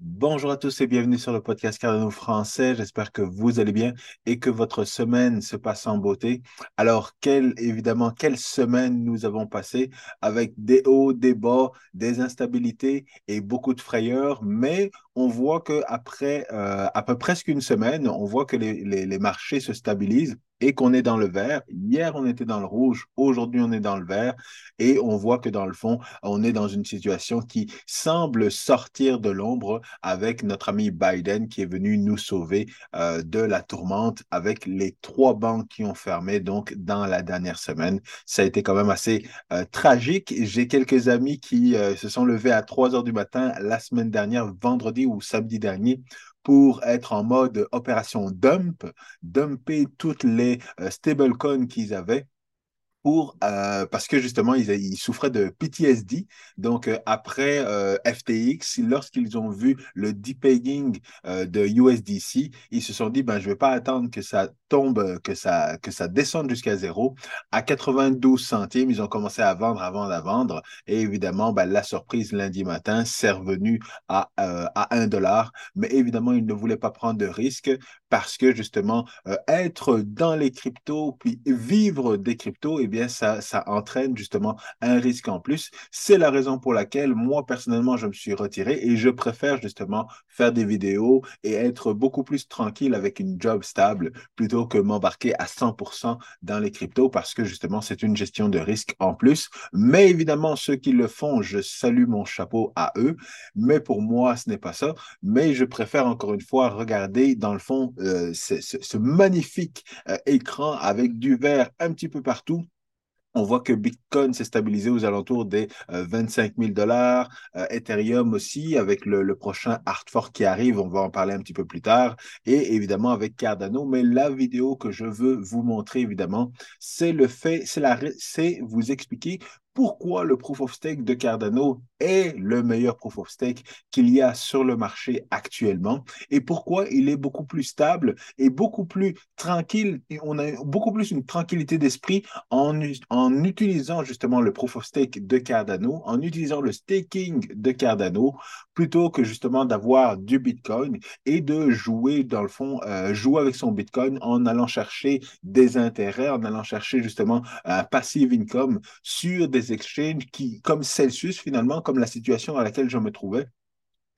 Bonjour à tous et bienvenue sur le podcast Cardano français. J'espère que vous allez bien et que votre semaine se passe en beauté. Alors, quelle, évidemment, quelle semaine nous avons passé avec des hauts, des bas, des instabilités et beaucoup de frayeurs. Mais on voit qu'après euh, à presque une semaine, on voit que les marchés se stabilisent et qu'on est dans le vert. Hier, on était dans le rouge, aujourd'hui, on est dans le vert et on voit que dans le fond, on est dans une situation qui semble sortir de l'ombre avec notre ami Biden qui est venu nous sauver euh, de la tourmente avec les trois banques qui ont fermé donc dans la dernière semaine. Ça a été quand même assez euh, tragique. J'ai quelques amis qui euh, se sont levés à 3 heures du matin la semaine dernière, vendredi ou samedi dernier, pour être en mode opération dump, dumper toutes les stablecoins qu'ils avaient pour, euh, parce que justement, ils, souffraient de PTSD. Donc, euh, après euh, FTX, lorsqu'ils ont vu le depegging de USDC, ils se sont dit, ben, je ne vais pas attendre que ça tombe, que ça, que ça descende jusqu'à zéro. À 92 centimes, ils ont commencé à vendre, à vendre, vendre. Et évidemment, ben, la surprise lundi matin, c'est revenu à, à 1 dollar. Mais évidemment, ils ne voulaient pas prendre de risque parce que justement, être dans les cryptos, puis vivre des cryptos, eh bien, ça, ça entraîne justement un risque en plus. C'est la raison pour laquelle moi, personnellement, je me suis retiré et je préfère justement faire des vidéos et être beaucoup plus tranquille avec une job stable plutôt que m'embarquer à 100% dans les cryptos parce que justement, c'est une gestion de risque en plus. Mais évidemment, ceux qui le font, je salue mon chapeau à eux. Mais pour moi, ce n'est pas ça. Mais je préfère encore une fois regarder dans le fond euh, ce, magnifique euh, écran avec du vert un petit peu partout on voit que Bitcoin s'est stabilisé aux alentours des 25 000 dollars. Euh, Ethereum aussi, avec le, prochain hard qui arrive, on va en parler un petit peu plus tard. Et évidemment avec Cardano. Mais la vidéo que je veux vous montrer, évidemment, c'est le fait, c'est vous expliquer pourquoi le proof of stake de Cardano est le meilleur proof of stake qu'il y a sur le marché actuellement et pourquoi il est beaucoup plus stable et beaucoup plus tranquille. Et on a beaucoup plus une tranquillité d'esprit en, en utilisant justement le proof of stake de Cardano, en utilisant le staking de Cardano plutôt que justement d'avoir du Bitcoin et de jouer, dans le fond, euh, jouer avec son Bitcoin en allant chercher des intérêts, en allant chercher justement un passive income sur des exchanges qui, comme Celsius finalement, comme la situation dans laquelle je me trouvais,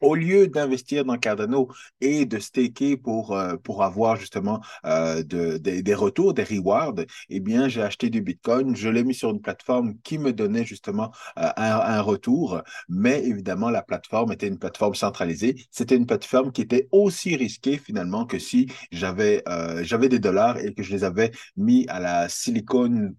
au lieu d'investir dans Cardano et de staker pour, euh, pour avoir justement euh, de, des retours, des rewards, eh bien, j'ai acheté du Bitcoin, je l'ai mis sur une plateforme qui me donnait justement euh, un, retour, mais évidemment, la plateforme était une plateforme centralisée. C'était une plateforme qui était aussi risquée finalement que si j'avais j'avais des dollars et que je les avais mis à la Silicon,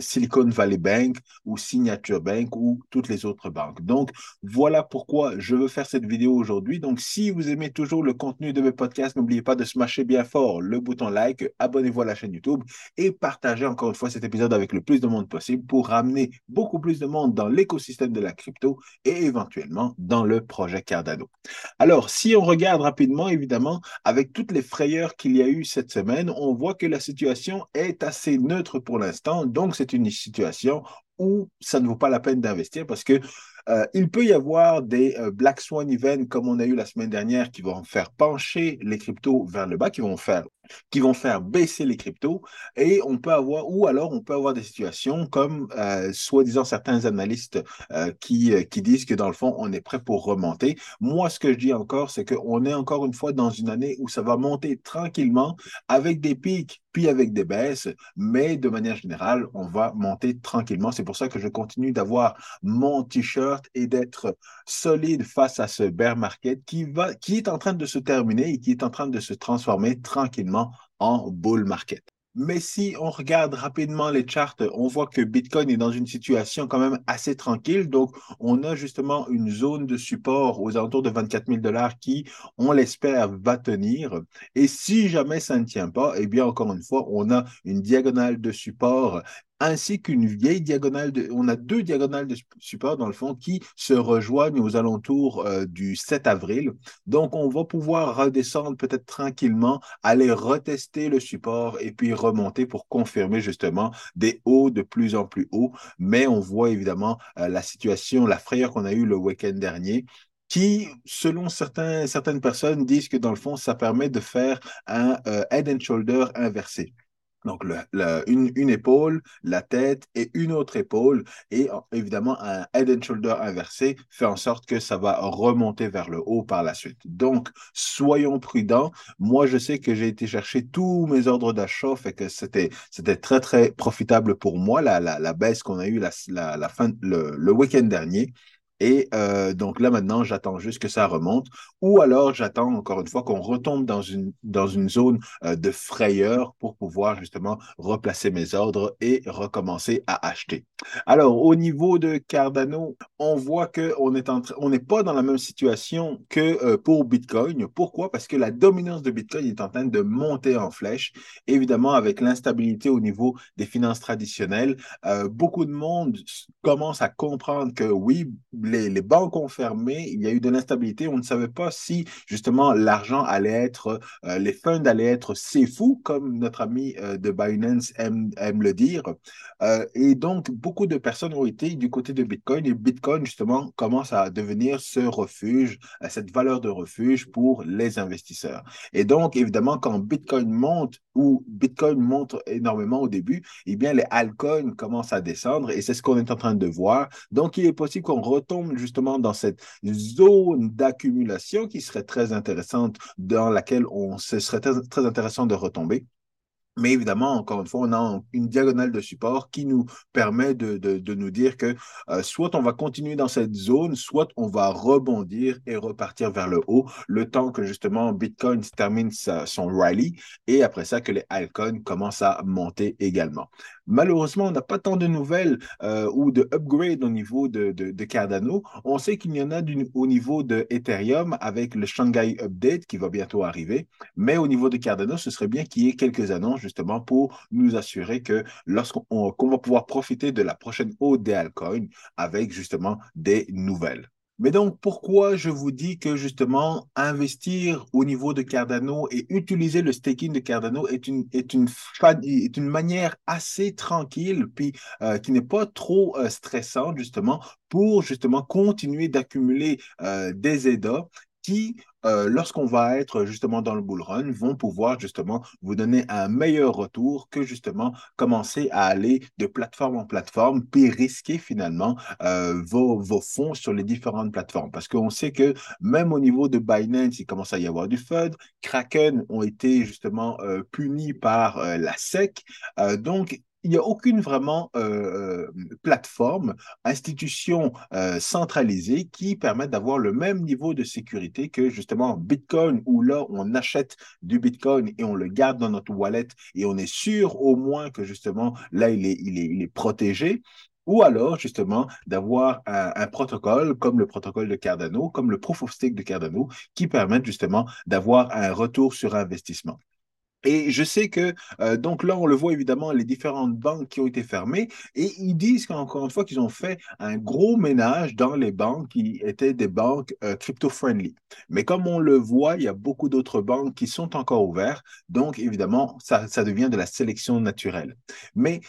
Silicon Valley Bank ou Signature Bank ou toutes les autres banques. Donc, voilà pourquoi je veux faire cette vidéo aujourd'hui. Donc, si vous aimez toujours le contenu de mes podcasts, n'oubliez pas de smasher bien fort le bouton like, abonnez-vous à la chaîne YouTube et partagez encore une fois cet épisode avec le plus de monde possible pour ramener beaucoup plus de monde dans l'écosystème de la crypto et éventuellement dans le projet Cardano. Alors, si on regarde rapidement, évidemment, avec toutes les frayeurs qu'il y a eu cette semaine, on voit que la situation est assez neutre pour l'instant. Donc, c'est une situation où ça ne vaut pas la peine d'investir parce que euh, il peut y avoir des euh, Black Swan events comme on a eu la semaine dernière qui vont faire pencher les cryptos vers le bas, qui vont faire qui vont faire baisser les cryptos et on peut avoir ou alors on peut avoir des situations comme euh, soi-disant certains analystes qui, qui disent que dans le fond on est prêt pour remonter. Moi ce que je dis encore c'est qu'on est encore une fois dans une année où ça va monter tranquillement avec des pics puis avec des baisses, mais de manière générale, on va monter tranquillement. C'est pour ça que je continue d'avoir mon t-shirt et d'être solide face à ce bear market qui, va, qui est en train de se terminer et qui est en train de se transformer tranquillement en bull market. Mais si on regarde rapidement les charts, on voit que Bitcoin est dans une situation quand même assez tranquille. Donc, on a justement une zone de support aux alentours de 24 000 dollars qui, on l'espère, va tenir. Et si jamais ça ne tient pas, eh bien, encore une fois, on a une diagonale de support ainsi qu'une vieille diagonale. De, on a deux diagonales de support, dans le fond, qui se rejoignent aux alentours euh, du 7 avril. Donc, on va pouvoir redescendre peut-être tranquillement, aller retester le support et puis remonter pour confirmer justement des hauts de plus en plus hauts. Mais on voit évidemment euh, la situation, la frayeur qu'on a eue le week-end dernier qui, selon certaines personnes, disent que dans le fond, ça permet de faire un euh, head and shoulder inversé. Donc, une, épaule, la tête et une autre épaule. Et évidemment, un head and shoulder inversé fait en sorte que ça va remonter vers le haut par la suite. Donc, soyons prudents. Moi, je sais que j'ai été chercher tous mes ordres d'achat et que c'était, très, très profitable pour moi, la, baisse qu'on a eue la, fin, le week-end dernier. Et euh, donc là, maintenant, j'attends juste que ça remonte. Ou alors, j'attends encore une fois qu'on retombe dans une, dans une zone euh, de frayeur pour pouvoir justement replacer mes ordres et recommencer à acheter. Alors, au niveau de Cardano, on voit qu'on n'est pas dans la même situation que euh, pour Bitcoin. Pourquoi? Parce que la dominance de Bitcoin est en train de monter en flèche. Évidemment, avec l'instabilité au niveau des finances traditionnelles, beaucoup de monde commence à comprendre que oui, les, banques ont fermé, il y a eu de l'instabilité, on ne savait pas si justement l'argent allait être, euh, les funds allaient être c'est fou, comme notre ami euh, de Binance aime, le dire. Euh, et donc, beaucoup de personnes ont été du côté de Bitcoin et Bitcoin justement commence à devenir ce refuge, cette valeur de refuge pour les investisseurs. Et donc, évidemment, quand Bitcoin monte ou Bitcoin monte énormément au début, eh bien, les altcoins commencent à descendre et c'est ce qu'on est en train de voir. Donc, il est possible qu'on retombe justement dans cette zone d'accumulation qui serait très intéressante, dans laquelle on, ce serait très intéressant de retomber. Mais évidemment, encore une fois, on a une diagonale de support qui nous permet de, nous dire que euh, soit on va continuer dans cette zone, soit on va rebondir et repartir vers le haut, le temps que justement Bitcoin termine son rally et après ça que les altcoins commencent à monter également. Malheureusement, on n'a pas tant de nouvelles euh, ou de upgrade au niveau de, Cardano. On sait qu'il y en a au niveau de Ethereum avec le Shanghai Update qui va bientôt arriver. Mais au niveau de Cardano, ce serait bien qu'il y ait quelques annonces justement pour nous assurer que lorsqu'on va pouvoir profiter de la prochaine hausse des altcoins avec justement des nouvelles. Mais donc, pourquoi je vous dis que justement, investir au niveau de Cardano et utiliser le staking de Cardano est une, manière assez tranquille, puis euh, qui n'est pas trop euh, stressante, justement, pour justement continuer d'accumuler euh, des EDA qui, euh, lorsqu'on va être justement dans le bull run, vont pouvoir justement vous donner un meilleur retour que justement commencer à aller de plateforme en plateforme, puis risquer finalement euh, vos, fonds sur les différentes plateformes. Parce qu'on sait que même au niveau de Binance, il commence à y avoir du FUD. Kraken ont été justement euh, punis par la SEC. donc, il n'y a aucune vraiment euh, euh, plateforme, institution euh, centralisée qui permette d'avoir le même niveau de sécurité que justement Bitcoin, où là, on achète du Bitcoin et on le garde dans notre wallet et on est sûr au moins que justement, là, il est, protégé ou alors justement d'avoir un, un, protocole comme le protocole de Cardano, comme le Proof of Stake de Cardano, qui permettent justement d'avoir un retour sur investissement. Et je sais que, euh, donc là, on le voit évidemment, les différentes banques qui ont été fermées, et ils disent qu'encore une fois qu'ils ont fait un gros ménage dans les banques qui étaient des banques euh, crypto-friendly. Mais comme on le voit, il y a beaucoup d'autres banques qui sont encore ouvertes, donc évidemment, ça, ça devient de la sélection naturelle. Mais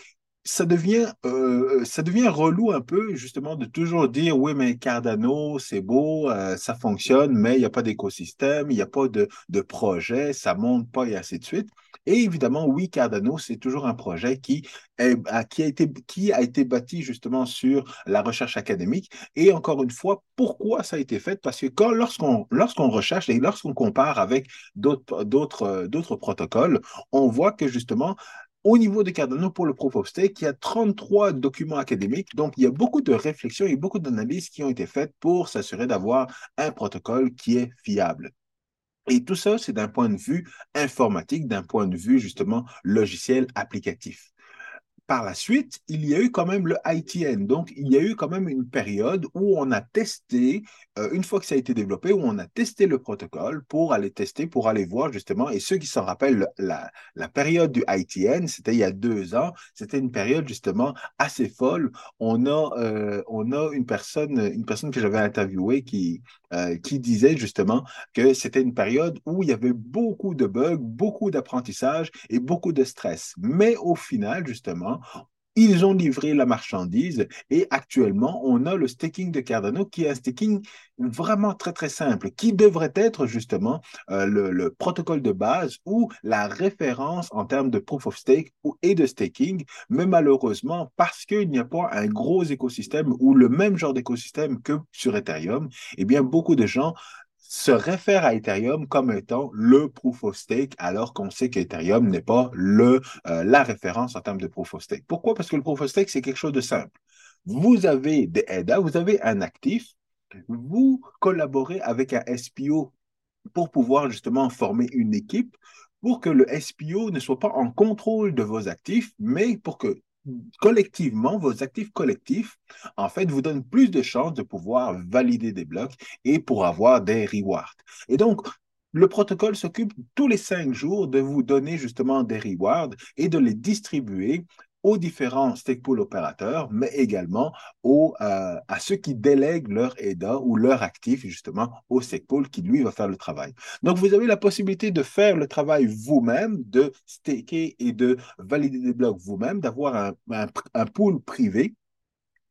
ça devient, euh, ça devient relou un peu, justement, de toujours dire oui, mais Cardano, c'est beau, euh, ça fonctionne, mais il n'y a pas d'écosystème, il n'y a pas de, de projet, ça ne monte pas et ainsi de suite. Et évidemment, oui, Cardano, c'est toujours un projet qui, est, qui, a été, qui a été bâti justement sur la recherche académique. Et encore une fois, pourquoi ça a été fait? Parce que quand, lorsqu'on, lorsqu'on recherche et lorsqu'on compare avec d'autres, d'autres, d'autres protocoles, on voit que justement, au niveau de Cardano pour le Proof of Stake, il y a 33 documents académiques. Donc, il y a beaucoup de réflexions et beaucoup d'analyses qui ont été faites pour s'assurer d'avoir un protocole qui est fiable. Et tout ça, c'est d'un point de vue informatique, d'un point de vue justement logiciel applicatif par la suite, il y a eu quand même le ITN. Donc, il y a eu quand même une période où on a testé, euh, une fois que ça a été développé, où on a testé le protocole pour aller tester, pour aller voir justement. Et ceux qui s'en rappellent, la, période du ITN, c'était il y a deux ans, c'était une période justement assez folle. On a, euh, on a une personne, une personne que j'avais interviewée qui, euh, qui disait justement que c'était une période où il y avait beaucoup de bugs, beaucoup d'apprentissage et beaucoup de stress. Mais au final, justement, Ils ont livré la marchandise et actuellement, on a le staking de Cardano qui est un staking vraiment très, très simple, qui devrait être justement euh, le, protocole de base ou la référence en termes de proof of stake et de staking. Mais malheureusement, parce qu'il n'y a pas un gros écosystème ou le même genre d'écosystème que sur Ethereum, eh bien, beaucoup de gens se réfère à Ethereum comme étant le proof of stake, alors qu'on sait qu'Ethereum n'est pas le, euh, la référence en termes de proof of stake. Pourquoi? Parce que le proof of stake, c'est quelque chose de simple. Vous avez des ADA, vous avez un actif, vous collaborez avec un SPO pour pouvoir justement former une équipe pour que le SPO ne soit pas en contrôle de vos actifs, mais pour que collectivement, vos actifs collectifs, en fait, vous donnent plus de chances de pouvoir valider des blocs et pour avoir des rewards. Et donc, le protocole s'occupe tous les cinq jours de vous donner justement des rewards et de les distribuer aux différents stake pool opérateurs, mais également euh, à ceux qui délèguent leur EDA ou leur actif justement au stake pool qui lui va faire le travail. Donc vous avez la possibilité de faire le travail vous-même, de staker et de valider des blocs vous-même, d'avoir un pool privé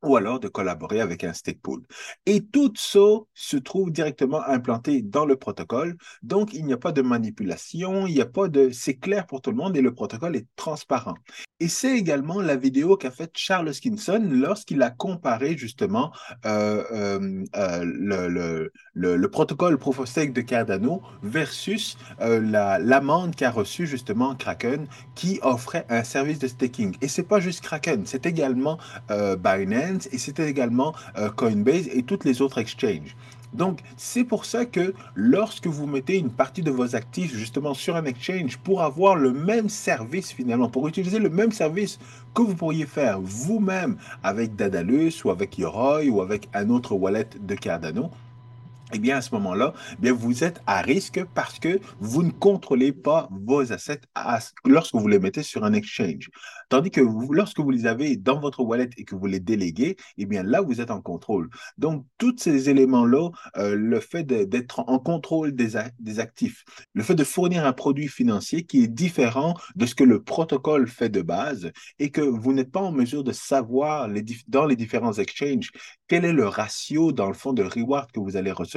ou alors de collaborer avec un stake pool. Et tout ça se trouve directement implanté dans le protocole. Donc, il n'y a pas de manipulation, il n'y a pas de... C'est clair pour tout le monde et le protocole est transparent. Et c'est également la vidéo qu'a faite Charles Skinson lorsqu'il a comparé justement euh, euh, euh, le, le, le, protocole Proof of Stake de Cardano versus l'amende qu'a reçue justement Kraken qui offrait un service de staking. Et c'est pas juste Kraken, c'est également Binance et c'était également Coinbase et toutes les autres exchanges. Donc, c'est pour ça que lorsque vous mettez une partie de vos actifs justement sur un exchange pour avoir le même service finalement, pour utiliser le même service que vous pourriez faire vous-même avec Dadalus ou avec Yoroi ou avec un autre wallet de Cardano, eh bien, à ce moment-là, eh vous êtes à risque parce que vous ne contrôlez pas vos assets lorsque vous les mettez sur un exchange. Tandis que lorsque vous les avez dans votre wallet et que vous les déléguez, eh bien, là, vous êtes en contrôle. Donc, tous ces éléments-là, euh, le fait d'être en contrôle des, des actifs, le fait de fournir un produit financier qui est différent de ce que le protocole fait de base et que vous n'êtes pas en mesure de savoir dans les différents exchanges quel est le ratio, dans le fond, de reward que vous allez recevoir,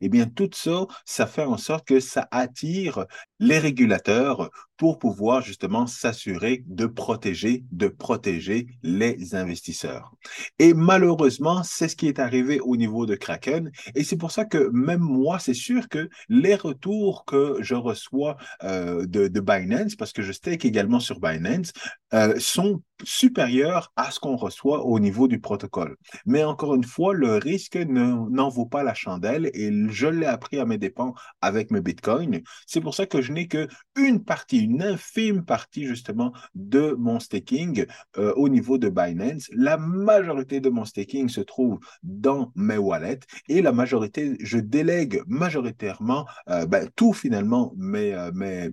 eh bien, tout ça, ça fait en sorte que ça attire les régulateurs pour pouvoir justement s'assurer de protéger, de protéger les investisseurs. Et malheureusement, c'est ce qui est arrivé au niveau de Kraken. Et c'est pour ça que même moi, c'est sûr que les retours que je reçois euh, de, Binance, parce que je stake également sur Binance, euh, sont supérieurs à ce qu'on reçoit au niveau du protocole. Mais encore une fois, le risque n'en vaut pas la chandelle et je l'ai appris à mes dépens avec mes bitcoins. C'est pour ça que je n'ai qu'une partie, une infime partie justement de mon staking euh, au niveau de Binance. La majorité de mon staking se trouve dans mes wallets et la majorité, je délègue majoritairement euh, ben, tout finalement mes, euh, mes,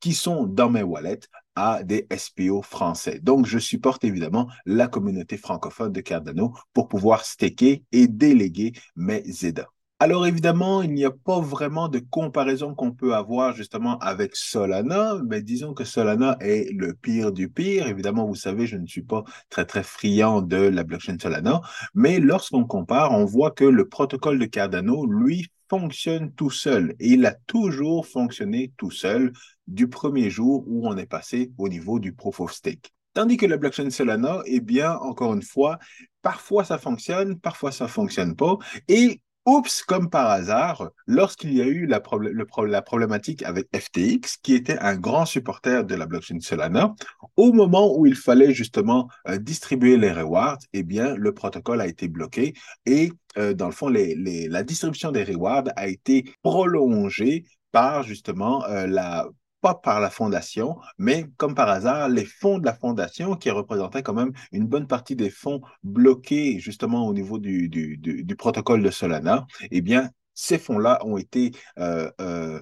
qui sont dans mes wallets à des SPO français. Donc, je supporte évidemment la communauté francophone de Cardano pour pouvoir staker et déléguer mes EDA. Alors évidemment, il n'y a pas vraiment de comparaison qu'on peut avoir justement avec Solana, mais disons que Solana est le pire du pire. Évidemment, vous savez, je ne suis pas très très friand de la blockchain Solana, mais lorsqu'on compare, on voit que le protocole de Cardano, lui, fonctionne tout seul et il a toujours fonctionné tout seul du premier jour où on est passé au niveau du proof of stake. Tandis que la blockchain Solana, eh bien, encore une fois, parfois ça fonctionne, parfois ça fonctionne pas. Et Oups, comme par hasard, lorsqu'il y a eu la, problématique avec FTX, qui était un grand supporter de la blockchain Solana, au moment où il fallait justement euh, distribuer les rewards, eh bien, le protocole a été bloqué et euh, dans le fond, la distribution des rewards a été prolongée par justement euh, la pas par la fondation, mais comme par hasard, les fonds de la fondation, qui représentaient quand même une bonne partie des fonds bloqués justement au niveau du, protocole de Solana, eh bien, ces fonds-là ont été euh, euh,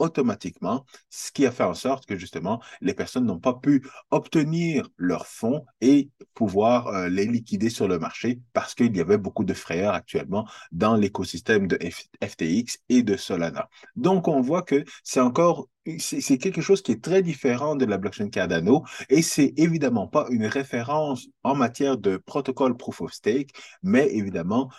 automatiquement, ce qui a fait en sorte que justement, les personnes n'ont pas pu obtenir leurs fonds et pouvoir euh, les liquider sur le marché parce qu'il y avait beaucoup de frayeurs actuellement dans l'écosystème de FTX et de Solana. Donc, on voit que c'est encore c'est quelque chose qui est très différent de la blockchain Cardano et c'est évidemment pas une référence en matière de protocole proof of stake, mais évidemment,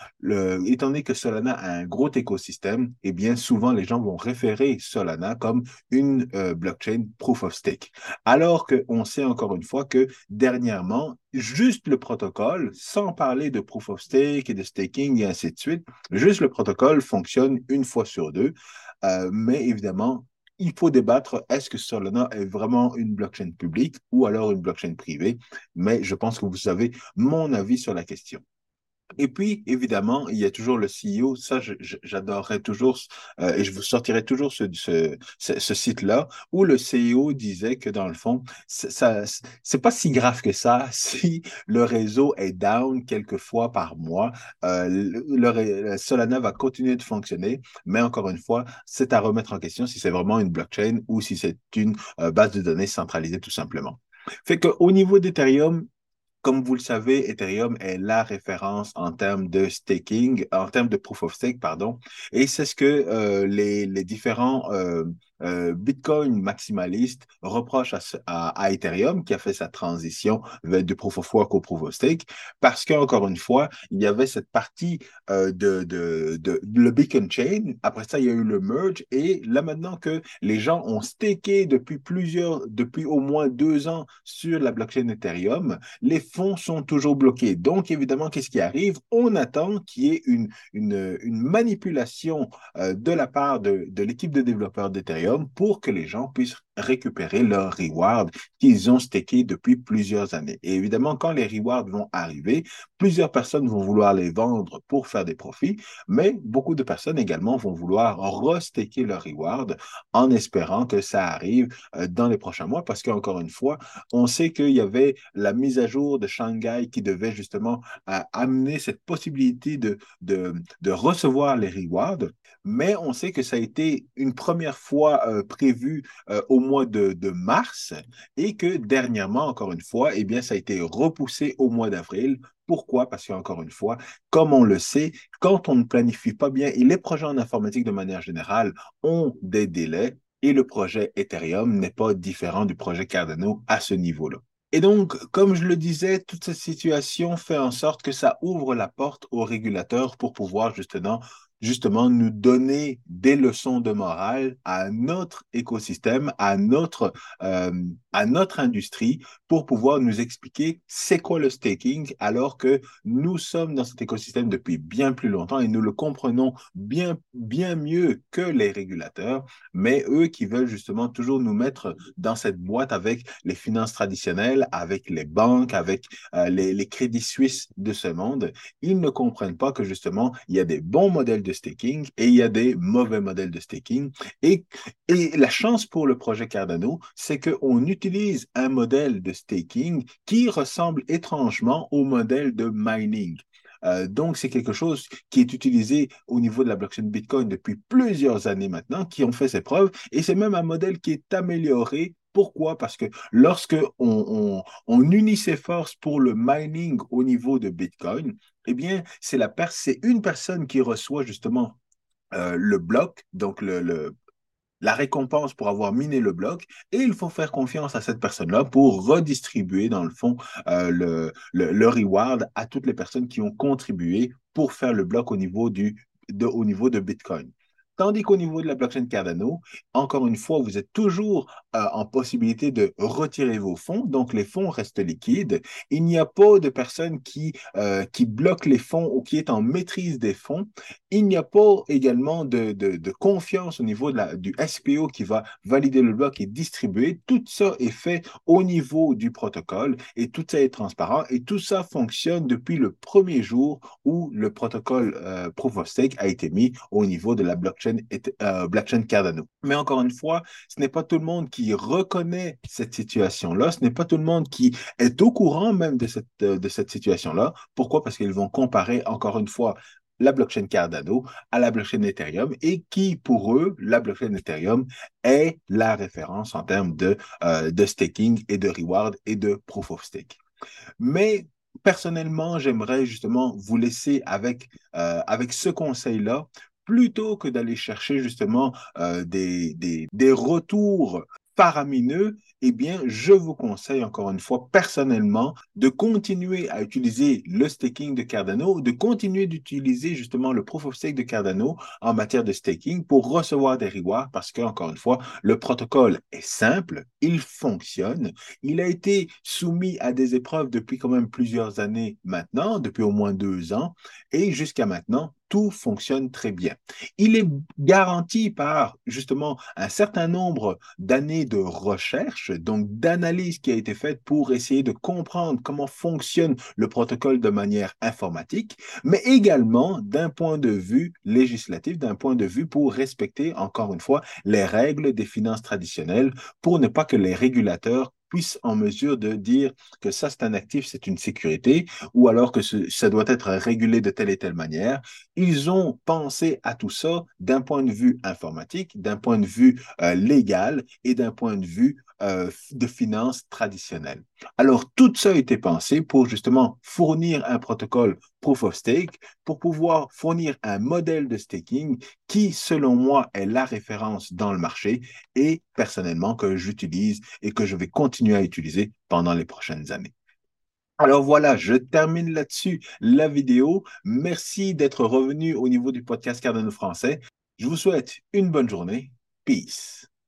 étant donné que Solana a un gros écosystème, eh bien souvent les gens vont référer Solana comme une euh, blockchain proof of stake. Alors qu'on sait encore une fois que dernièrement, juste le protocole, sans parler de proof of stake et de staking et ainsi de suite, juste le protocole fonctionne une fois sur deux. Euh, mais évidemment, il faut débattre, est-ce que Solana est vraiment une blockchain publique ou alors une blockchain privée? Mais je pense que vous savez mon avis sur la question. Et puis, évidemment, il y a toujours le CEO. Ça, j'adorerais toujours, euh, et je vous sortirai toujours ce, site-là, où le CEO disait que dans le fond, ça, c'est pas si grave que ça si le réseau est down quelques fois par mois. Euh, le, Solana va continuer de fonctionner, mais encore une fois, c'est à remettre en question si c'est vraiment une blockchain ou si c'est une euh, base de données centralisée tout simplement. Fait qu'au niveau d'Ethereum, comme vous le savez, Ethereum est la référence en termes de staking, en termes de proof of stake, pardon. Et c'est ce que euh, les, les, différents euh, euh, Bitcoin maximaliste reproche à, Ethereum, qui a fait sa transition de Proof of Work au Proof of Stake, parce qu'encore une fois, il y avait cette partie euh, de, de, de, le Beacon Chain. Après ça, il y a eu le merge. Et là, maintenant que les gens ont staké depuis plusieurs, depuis au moins deux ans sur la blockchain Ethereum, les fonds sont toujours bloqués. Donc, évidemment, qu'est-ce qui arrive? On attend qu'il y ait une, une, manipulation euh, de la part de, de l'équipe de développeurs d'Ethereum pour que les gens puissent récupérer leur reward qu'ils ont stacké depuis plusieurs années. Et évidemment, quand les rewards vont arriver, plusieurs personnes vont vouloir les vendre pour faire des profits, mais beaucoup de personnes également vont vouloir restaker leur reward en espérant que ça arrive euh, dans les prochains mois parce qu'encore une fois, on sait qu'il y avait la mise à jour de Shanghai qui devait justement euh, amener cette possibilité de, de, de recevoir les rewards, mais on sait que ça a été une première fois euh, prévu au mois de, mars et que dernièrement, encore une fois, eh bien, ça a été repoussé au mois d'avril. Pourquoi? Parce qu'encore une fois, comme on le sait, quand on ne planifie pas bien, et les projets en informatique de manière générale ont des délais, et le projet Ethereum n'est pas différent du projet Cardano à ce niveau-là. Et donc, comme je le disais, toute cette situation fait en sorte que ça ouvre la porte aux régulateurs pour pouvoir justement justement nous donner des leçons de morale à notre écosystème, à notre, euh, à notre industrie pour pouvoir nous expliquer c'est quoi le staking alors que nous sommes dans cet écosystème depuis bien plus longtemps et nous le comprenons bien, bien mieux que les régulateurs, mais eux qui veulent justement toujours nous mettre dans cette boîte avec les finances traditionnelles, avec les banques, avec euh, les, les crédits suisses de ce monde, ils ne comprennent pas que justement il y a des bons modèles de staking et il y a des mauvais modèles de staking. Et, et la chance pour le projet Cardano, c'est qu'on utilise un modèle de staking qui ressemble étrangement au modèle de mining. Euh, donc, c'est quelque chose qui est utilisé au niveau de la blockchain Bitcoin depuis plusieurs années maintenant, qui ont fait ses preuves, et c'est même un modèle qui est amélioré pourquoi? Parce que lorsque on, unit ses forces pour le mining au niveau de Bitcoin, eh bien, c'est une personne qui reçoit justement euh, le bloc, donc la récompense pour avoir miné le bloc, et il faut faire confiance à cette personne-là pour redistribuer, dans le fond, euh, le, reward à toutes les personnes qui ont contribué pour faire le bloc au niveau de Bitcoin. Tandis qu'au niveau de la blockchain Cardano, encore une fois, vous êtes toujours euh, en possibilité de retirer vos fonds, donc les fonds restent liquides. Il n'y a pas de personne qui, euh, bloque les fonds ou qui est en maîtrise des fonds. Il n'y a pas également de, confiance au niveau du SPO qui va valider le bloc et distribuer. Tout ça est fait au niveau du protocole et tout ça est transparent et tout ça fonctionne depuis le premier jour où le protocole euh, Proof of Stake a été mis au niveau de la blockchain euh, blockchain, Cardano. Mais encore une fois, ce n'est pas tout le monde qui reconnaît cette situation-là, ce n'est pas tout le monde qui est au courant même de cette, euh, de cette situation-là. Pourquoi? Parce qu'ils vont comparer, encore une fois, la blockchain Cardano à la blockchain Ethereum et qui, pour eux, la blockchain Ethereum est la référence en termes de, euh, de staking et de reward et de proof of stake. Mais personnellement, j'aimerais justement vous laisser avec, avec ce conseil-là plutôt que d'aller chercher justement euh, des, des, des retours faramineux, eh bien, je vous conseille encore une fois personnellement de continuer à utiliser le staking de Cardano, de continuer d'utiliser justement le proof of stake de Cardano en matière de staking pour recevoir des rewards parce que, encore une fois, le protocole est simple, il fonctionne, il a été soumis à des épreuves depuis quand même plusieurs années maintenant, depuis au moins deux ans, et jusqu'à maintenant, tout fonctionne très bien. Il est garanti par justement un certain nombre d'années de recherche, donc d'analyse qui a été faite pour essayer de comprendre comment fonctionne le protocole de manière informatique, mais également d'un point de vue législatif, d'un point de vue pour respecter encore une fois les règles des finances traditionnelles, pour ne pas que les régulateurs puisse en mesure de dire que ça, c'est un actif, c'est une sécurité, ou alors que ça doit être régulé de telle et telle manière. Ils ont pensé à tout ça d'un point de vue informatique, d'un point de vue euh, légal et d'un point de vue euh, de finances traditionnelles. Alors, tout ça a été pensé pour justement fournir un protocole proof of stake, pour pouvoir fournir un modèle de staking qui, selon moi, est la référence dans le marché et personnellement que j'utilise et que je vais continuer à utiliser pendant les prochaines années. Alors voilà, je termine là-dessus la vidéo. Merci d'être revenu au niveau du podcast Cardano français. Je vous souhaite une bonne journée. Peace.